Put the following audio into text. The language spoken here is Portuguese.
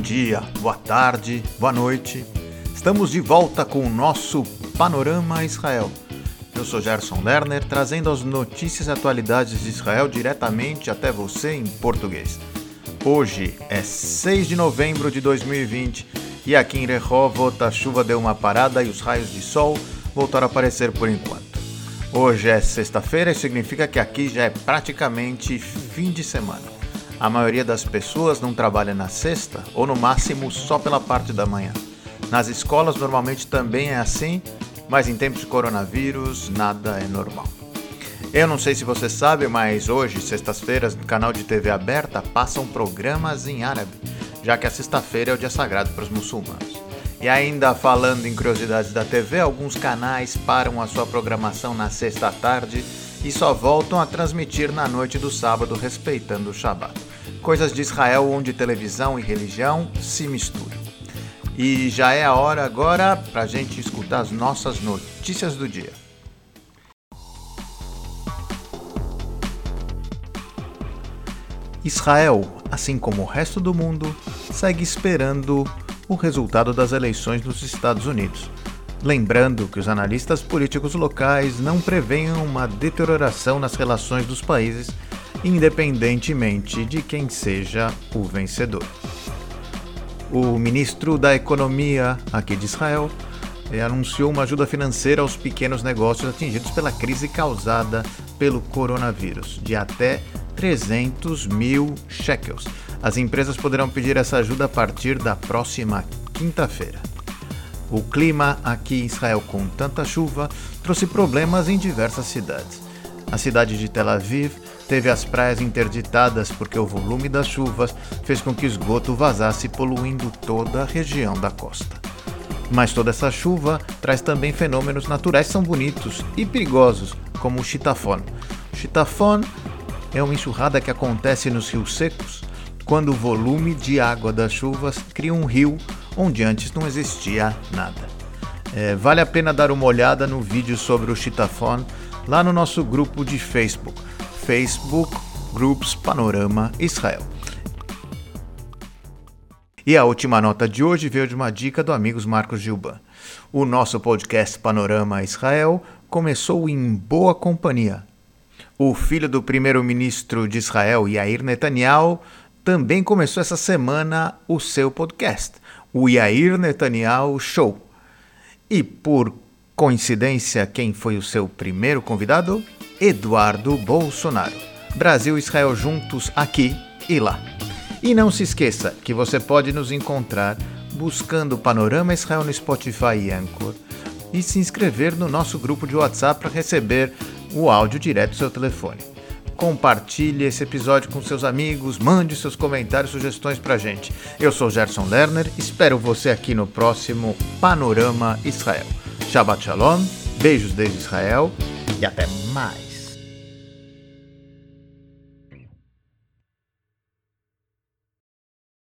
dia, boa tarde, boa noite. Estamos de volta com o nosso Panorama Israel. Eu sou Gerson Lerner, trazendo as notícias e atualidades de Israel diretamente até você em português. Hoje é 6 de novembro de 2020 e aqui em Rehovot a chuva deu uma parada e os raios de sol voltaram a aparecer por enquanto. Hoje é sexta-feira e significa que aqui já é praticamente fim de semana. A maioria das pessoas não trabalha na sexta ou no máximo só pela parte da manhã. Nas escolas normalmente também é assim, mas em tempos de coronavírus nada é normal. Eu não sei se você sabe, mas hoje, sextas-feiras, no canal de TV aberta passam programas em árabe, já que a sexta-feira é o dia sagrado para os muçulmanos. E ainda falando em curiosidades da TV, alguns canais param a sua programação na sexta tarde e só voltam a transmitir na noite do sábado, respeitando o Shabat coisas de Israel onde televisão e religião se misturam. E já é a hora agora para a gente escutar as nossas notícias do dia. Israel, assim como o resto do mundo, segue esperando o resultado das eleições nos Estados Unidos. Lembrando que os analistas políticos locais não preveem uma deterioração nas relações dos países independentemente de quem seja o vencedor. O ministro da Economia aqui de Israel eh, anunciou uma ajuda financeira aos pequenos negócios atingidos pela crise causada pelo coronavírus, de até 300 mil shekels. As empresas poderão pedir essa ajuda a partir da próxima quinta-feira. O clima aqui em Israel, com tanta chuva, trouxe problemas em diversas cidades. A cidade de Tel Aviv teve as praias interditadas porque o volume das chuvas fez com que o esgoto vazasse, poluindo toda a região da costa. Mas toda essa chuva traz também fenômenos naturais que são bonitos e perigosos, como o chitafone. O chitafone é uma enxurrada que acontece nos rios secos quando o volume de água das chuvas cria um rio onde antes não existia nada. É, vale a pena dar uma olhada no vídeo sobre o chitafone lá no nosso grupo de Facebook. Facebook Groups Panorama Israel. E a última nota de hoje veio de uma dica do Amigos Marcos Gilban. O nosso podcast Panorama Israel começou em boa companhia. O filho do primeiro-ministro de Israel, Yair Netanyahu, também começou essa semana o seu podcast, o Yair Netanyahu Show. E por coincidência, quem foi o seu primeiro convidado? Eduardo Bolsonaro. Brasil e Israel juntos aqui e lá. E não se esqueça que você pode nos encontrar buscando Panorama Israel no Spotify e Anchor e se inscrever no nosso grupo de WhatsApp para receber o áudio direto do seu telefone. Compartilhe esse episódio com seus amigos, mande seus comentários, sugestões pra gente. Eu sou Gerson Lerner, espero você aqui no próximo Panorama Israel. Shabbat Shalom, beijos desde Israel e até mais.